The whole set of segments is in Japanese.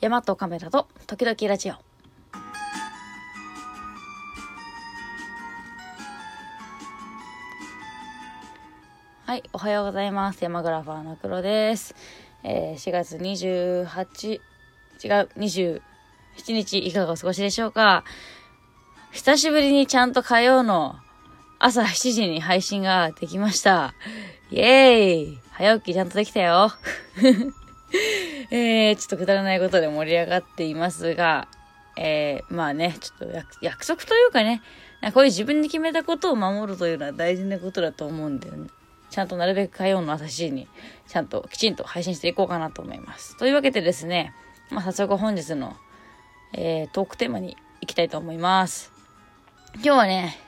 山とカメラと時々ラジオ。はい、おはようございます。山グラファーの黒です。えー、4月28、違う、27日いかがお過ごしでしょうか久しぶりにちゃんと火曜の朝7時に配信ができました。イエーイ早起きちゃんとできたよ。えー、ちょっとくだらないことで盛り上がっていますが、えー、まあね、ちょっと約束というかね、かこういう自分で決めたことを守るというのは大事なことだと思うんだよね。ちゃんとなるべく火曜の朝7時に、ちゃんときちんと配信していこうかなと思います。というわけでですね、まあ早速本日の、えー、トークテーマに行きたいと思います。今日はね、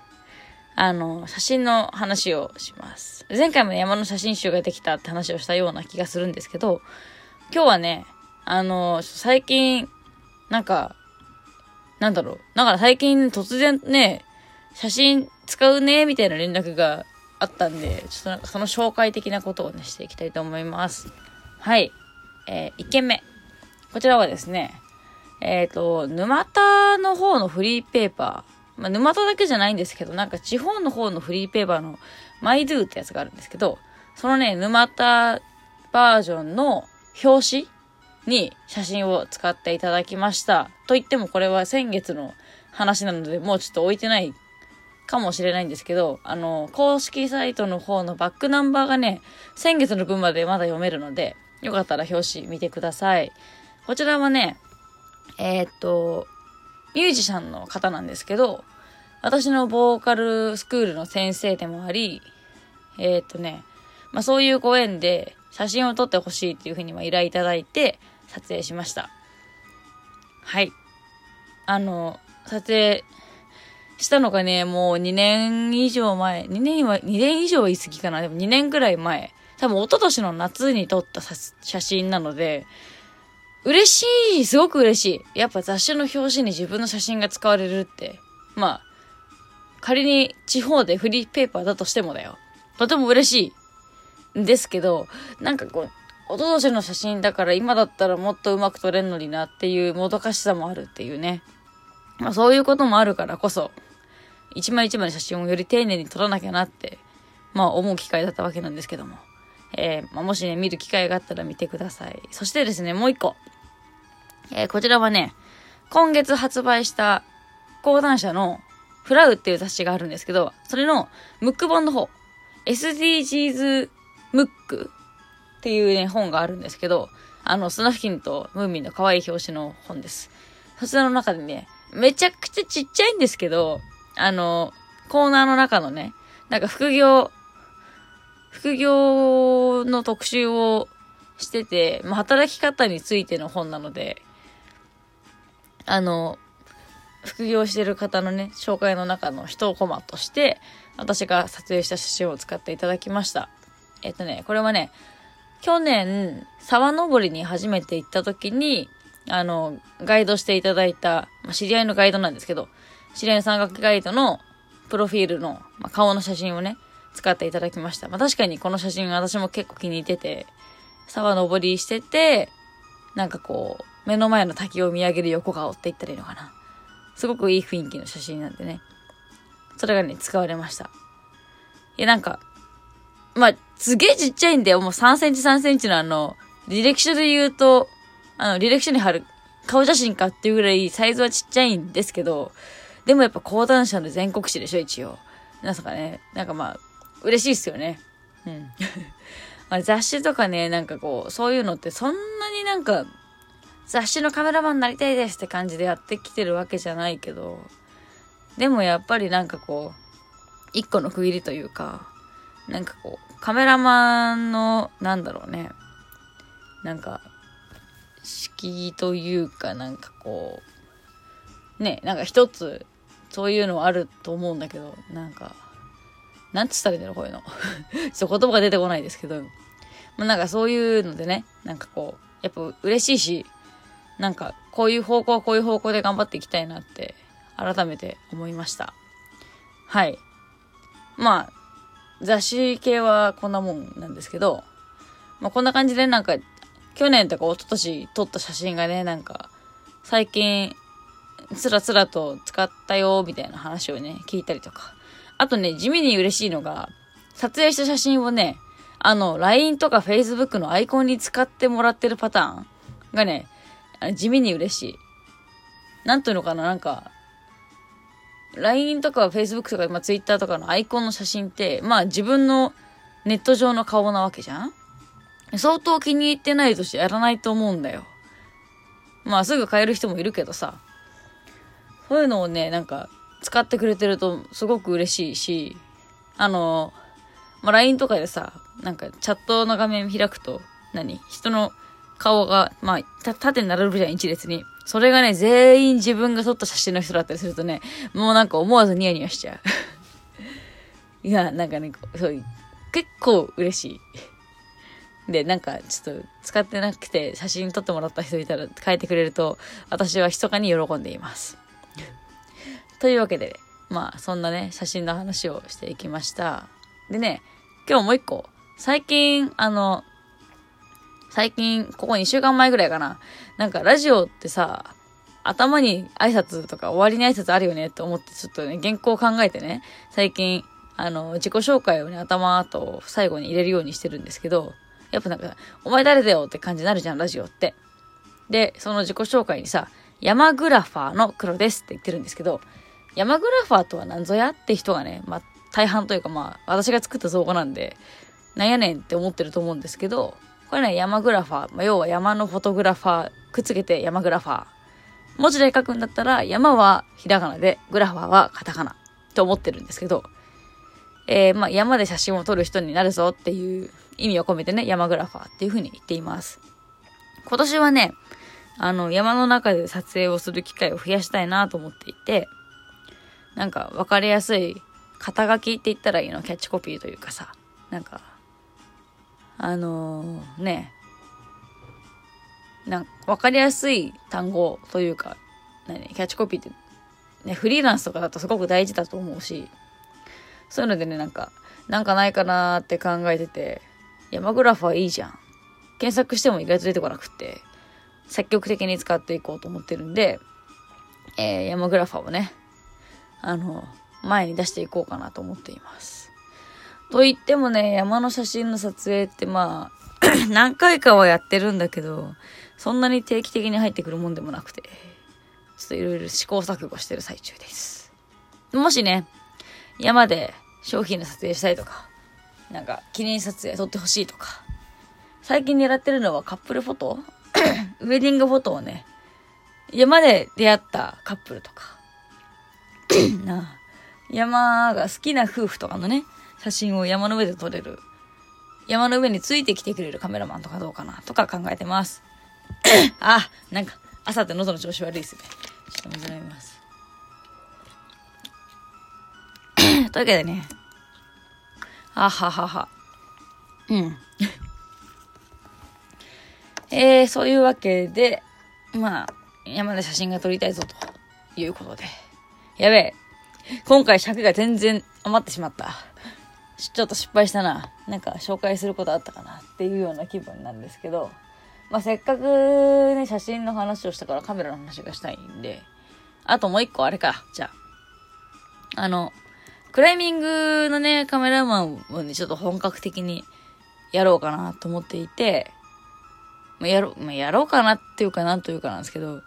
あの、写真の話をします。前回もね、山の写真集ができたって話をしたような気がするんですけど、今日はね、あの、最近、なんか、なんだろう。だから最近突然ね、写真使うね、みたいな連絡があったんで、ちょっとなんかその紹介的なことをね、していきたいと思います。はい。えー、1件目。こちらはですね、えっ、と、沼田の方のフリーペーパー。まあ、沼田だけじゃないんですけど、なんか地方の方のフリーペーパーのマイドゥってやつがあるんですけど、そのね、沼田バージョンの表紙に写真を使っていただきました。と言ってもこれは先月の話なので、もうちょっと置いてないかもしれないんですけど、あの、公式サイトの方のバックナンバーがね、先月の分までまだ読めるので、よかったら表紙見てください。こちらはね、えー、っと、ミュージシャンの方なんですけど、私のボーカルスクールの先生でもあり、えー、っとね、まあそういうご縁で写真を撮ってほしいっていうふうに依頼いただいて撮影しました。はい。あの、撮影したのがね、もう2年以上前、2年は、2年以上言い過ぎかな。でも2年ぐらい前。多分一昨年の夏に撮った写真なので、嬉しい、すごく嬉しい。やっぱ雑誌の表紙に自分の写真が使われるって、まあ、仮に地方でフリーペーパーだとしてもだよ。とても嬉しいんですけど、なんかこう、一昨年の写真だから今だったらもっとうまく撮れんのになっていうもどかしさもあるっていうね。まあそういうこともあるからこそ、一枚一枚写真をより丁寧に撮らなきゃなって、まあ思う機会だったわけなんですけども。えー、まあ、もしね、見る機会があったら見てください。そしてですね、もう一個。えー、こちらはね、今月発売した講談社のフラウっていう雑誌があるんですけど、それのムック本の方、SDGs ムックっていうね、本があるんですけど、あの、スナフキンとムーミンの可愛い表紙の本です。そちらの中でね、めちゃくちゃちっちゃいんですけど、あの、コーナーの中のね、なんか副業、副業の特集をしてて、まあ、働き方についての本なので、あの、副業してる方のね、紹介の中の一コマとして、私が撮影した写真を使っていただきました。えっとね、これはね、去年、沢登りに初めて行った時に、あの、ガイドしていただいた、まあ、知り合いのガイドなんですけど、知り合いの山岳ガイドのプロフィールの、まあ、顔の写真をね、使っていただきました。まあ、確かにこの写真私も結構気に入ってて、沢登りしてて、なんかこう、目の前の滝を見上げる横顔って言ったらいいのかな。すごくいい雰囲気の写真なんでね。それがね、使われました。いや、なんか、まあ、すげえちっちゃいんだよ。もう3センチ3センチのあの、履歴書で言うと、あの、履歴書に貼る顔写真かっていうぐらいサイズはちっちゃいんですけど、でもやっぱ講談社の全国紙でしょ、一応。なんすかね、なんかまあ、嬉しいっすよね。うん。ま あ、雑誌とかね、なんかこう、そういうのってそんなになんか、雑誌のカメラマンになりたいですって感じでやってきてるわけじゃないけど、でもやっぱりなんかこう、一個の区切りというか、なんかこう、カメラマンの、なんだろうね、なんか、敷居というか、なんかこう、ね、なんか一つ、そういうのはあると思うんだけど、なんか、なんつったらいいんだろう、こういうの。ちょっと言葉が出てこないですけど、まあ、なんかそういうのでね、なんかこう、やっぱ嬉しいし、なんかこういう方向はこういう方向で頑張っていきたいなって、改めて思いました。はい。まあ、雑誌系はこんなもんなんですけど、まあこんな感じでなんか、去年とか一昨年撮った写真がね、なんか、最近、つらつらと使ったよ、みたいな話をね、聞いたりとか。あとね、地味に嬉しいのが、撮影した写真をね、あの、LINE とか Facebook のアイコンに使ってもらってるパターンがね、地味に嬉しい。なんていうのかな、なんか、LINE とか Facebook とか、まあ、Twitter とかのアイコンの写真って、まあ自分のネット上の顔なわけじゃん？相当気に入ってないとしてやらないと思うんだよ。まあすぐ変える人もいるけどさ。そういうのをね、なんか使ってくれてるとすごく嬉しいし、あの、まあ、LINE とかでさ、なんかチャットの画面開くと何、人の顔が、まあ、縦に並ぶじゃん、一列に。それがね、全員自分が撮った写真の人だったりするとね、もうなんか思わずニヤニヤしちゃう。いや、なんかね、そう、結構嬉しい。で、なんか、ちょっと使ってなくて写真撮ってもらった人いたら変えてくれると、私は密かに喜んでいます。というわけで、まあ、そんなね、写真の話をしていきました。でね、今日もう一個、最近、あの、最近、ここ2週間前ぐらいかな。なんかラジオってさ、頭に挨拶とか終わりに挨拶あるよねって思ってちょっとね、原稿を考えてね、最近、あの、自己紹介をね、頭と最後に入れるようにしてるんですけど、やっぱなんか、お前誰だよって感じになるじゃん、ラジオって。で、その自己紹介にさ、山グラファーの黒ですって言ってるんですけど、山グラファーとは何ぞやって人がね、まあ、大半というかまあ、私が作った造語なんで、なんやねんって思ってると思うんですけど、これね、山グラファー。まあ、要は山のフォトグラファー。くっつけて山グラファー。文字で書くんだったら、山はひらがなで、グラファーはカタカナ。と思ってるんですけど、えー、まあ、山で写真を撮る人になるぞっていう意味を込めてね、山グラファーっていう風に言っています。今年はね、あの、山の中で撮影をする機会を増やしたいなと思っていて、なんか分かりやすい肩書きって言ったらいいの？キャッチコピーというかさ、なんかあのー、ね、なんわかりやすい単語というか、何、キャッチコピーって、ね、フリーランスとかだとすごく大事だと思うし、そういうのでね、なんか、なんかないかなって考えてて、山グラファーいいじゃん。検索しても意外と出てこなくって、積極的に使っていこうと思ってるんで、えー、山グラファーをね、あの、前に出していこうかなと思っています。と言ってもね、山の写真の撮影ってまあ、何回かはやってるんだけど、そんなに定期的に入ってくるもんでもなくて、ちょっといろいろ試行錯誤してる最中です。もしね、山で商品の撮影したいとか、なんか記念撮影撮ってほしいとか、最近狙ってるのはカップルフォト ウェディングフォトをね、山で出会ったカップルとか、な山が好きな夫婦とかのね、写真を山の上で撮れる。山の上についてきてくれるカメラマンとかどうかなとか考えてます。あ、なんか、朝って喉の調子悪いですね。ちょっと水飲みます。というわけでね。あははは。うん。えー、そういうわけで、まあ、山で写真が撮りたいぞということで。やべえ。今回尺が全然余ってしまった。ちょっと失敗したな。なんか紹介することあったかなっていうような気分なんですけど、まあ、せっかくね、写真の話をしたからカメラの話がしたいんで、あともう一個あれか、じゃあ。あの、クライミングのね、カメラマンをね、ちょっと本格的にやろうかなと思っていて、まあ、やろう、まあ、やろうかなっていうかなんというかなんですけど、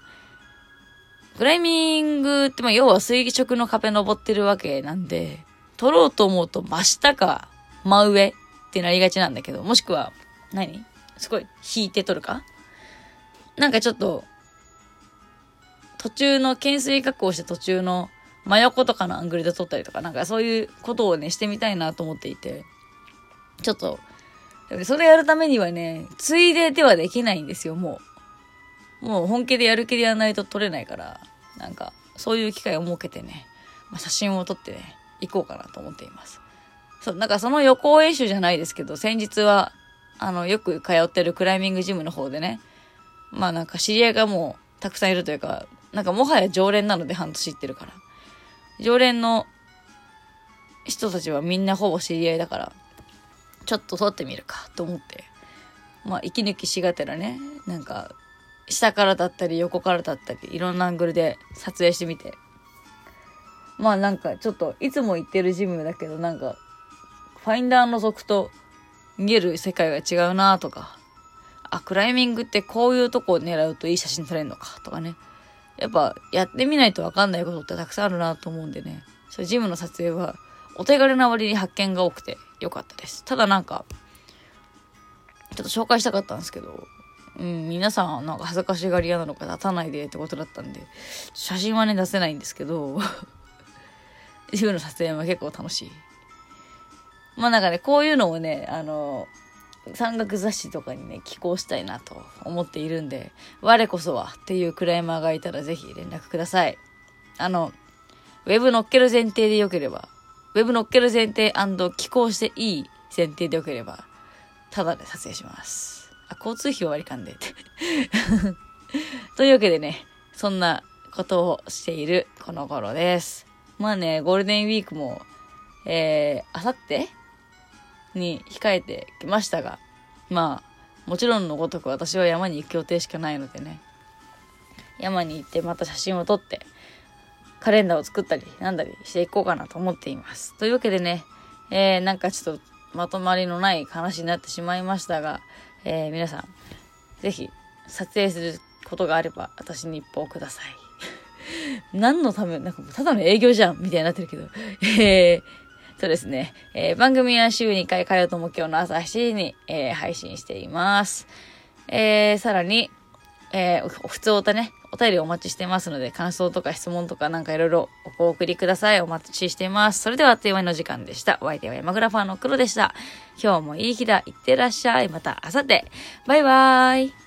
クライミングって、ま、要は垂直の壁登ってるわけなんで、撮ろうと思うと真下か真上ってなりがちなんだけど、もしくは何、すごい引いて撮るか？なんかちょっと、途中の懸垂加工して途中の真横とかのアングルで撮ったりとか、なんかそういうことをね、してみたいなと思っていて、ちょっと、それやるためにはね、ついでではできないんですよ、もう。もう本気でやる気でやらないと撮れないから、なんか、そういう機会を設けてね、まあ、写真を撮ってね、行こうかなと思っています。そう、なんかその予行演習じゃないですけど、先日は、あの、よく通ってるクライミングジムの方でね、まあなんか知り合いがもうたくさんいるというか、なんかもはや常連なので半年行ってるから。常連の人たちはみんなほぼ知り合いだから、ちょっと撮ってみるかと思って、まあ、息抜きしがてらね、なんか、下からだったり横からだったり、いろんなアングルで撮影してみて。まあなんかちょっと、いつも行ってるジムだけど、なんか、ファインダーの族と見える世界が違うなとか、あ、クライミングってこういうとこを狙うといい写真撮れるのかとかね。やっぱやってみないとわかんないことってたくさんあるなと思うんでね。それジムの撮影はお手軽な割に発見が多くてよかったです。ただなんか、ちょっと紹介したかったんですけど、うん、皆さんはなんか恥ずかしがり屋なのか出さないでってことだったんで、写真はね出せないんですけど、ジムの撮影は結構楽しい。まあなんかね、こういうのをね、あの、山岳雑誌とかにね、寄稿したいなと思っているんで、我こそはっていうクライマーがいたらぜひ連絡ください。あの、ウェブ乗っける前提でよければ、ウェブ乗っける前提寄稿していい前提でよければ、ただで撮影します。あ、交通費は割り勘でって。というわけでね、そんなことをしているこの頃です。まあね、ゴールデンウィークも、えー、あさってに控えてきましたが、まあ、もちろんのごとく私は山に行く予定しかないのでね、山に行ってまた写真を撮って、カレンダーを作ったり、なんだりしていこうかなと思っています。というわけでね、えー、なんかちょっとまとまりのない話になってしまいましたが、えー、皆さん、ぜひ撮影することがあれば私に一報ください。何のため、なんかただの営業じゃんみたいになってるけど、えー、そうですね。えー、番組は週2回火曜と木曜の朝7時に、えー、配信しています。えー、さらに、えー、普通おたね、お便りお待ちしてますので、感想とか質問とかなんかいろいろお送りください。お待ちしています。それではあっという間の時間でした。お相手は山グラファーの黒でした。今日もいい日だ。いってらっしゃい。また明後日。バイバーイ。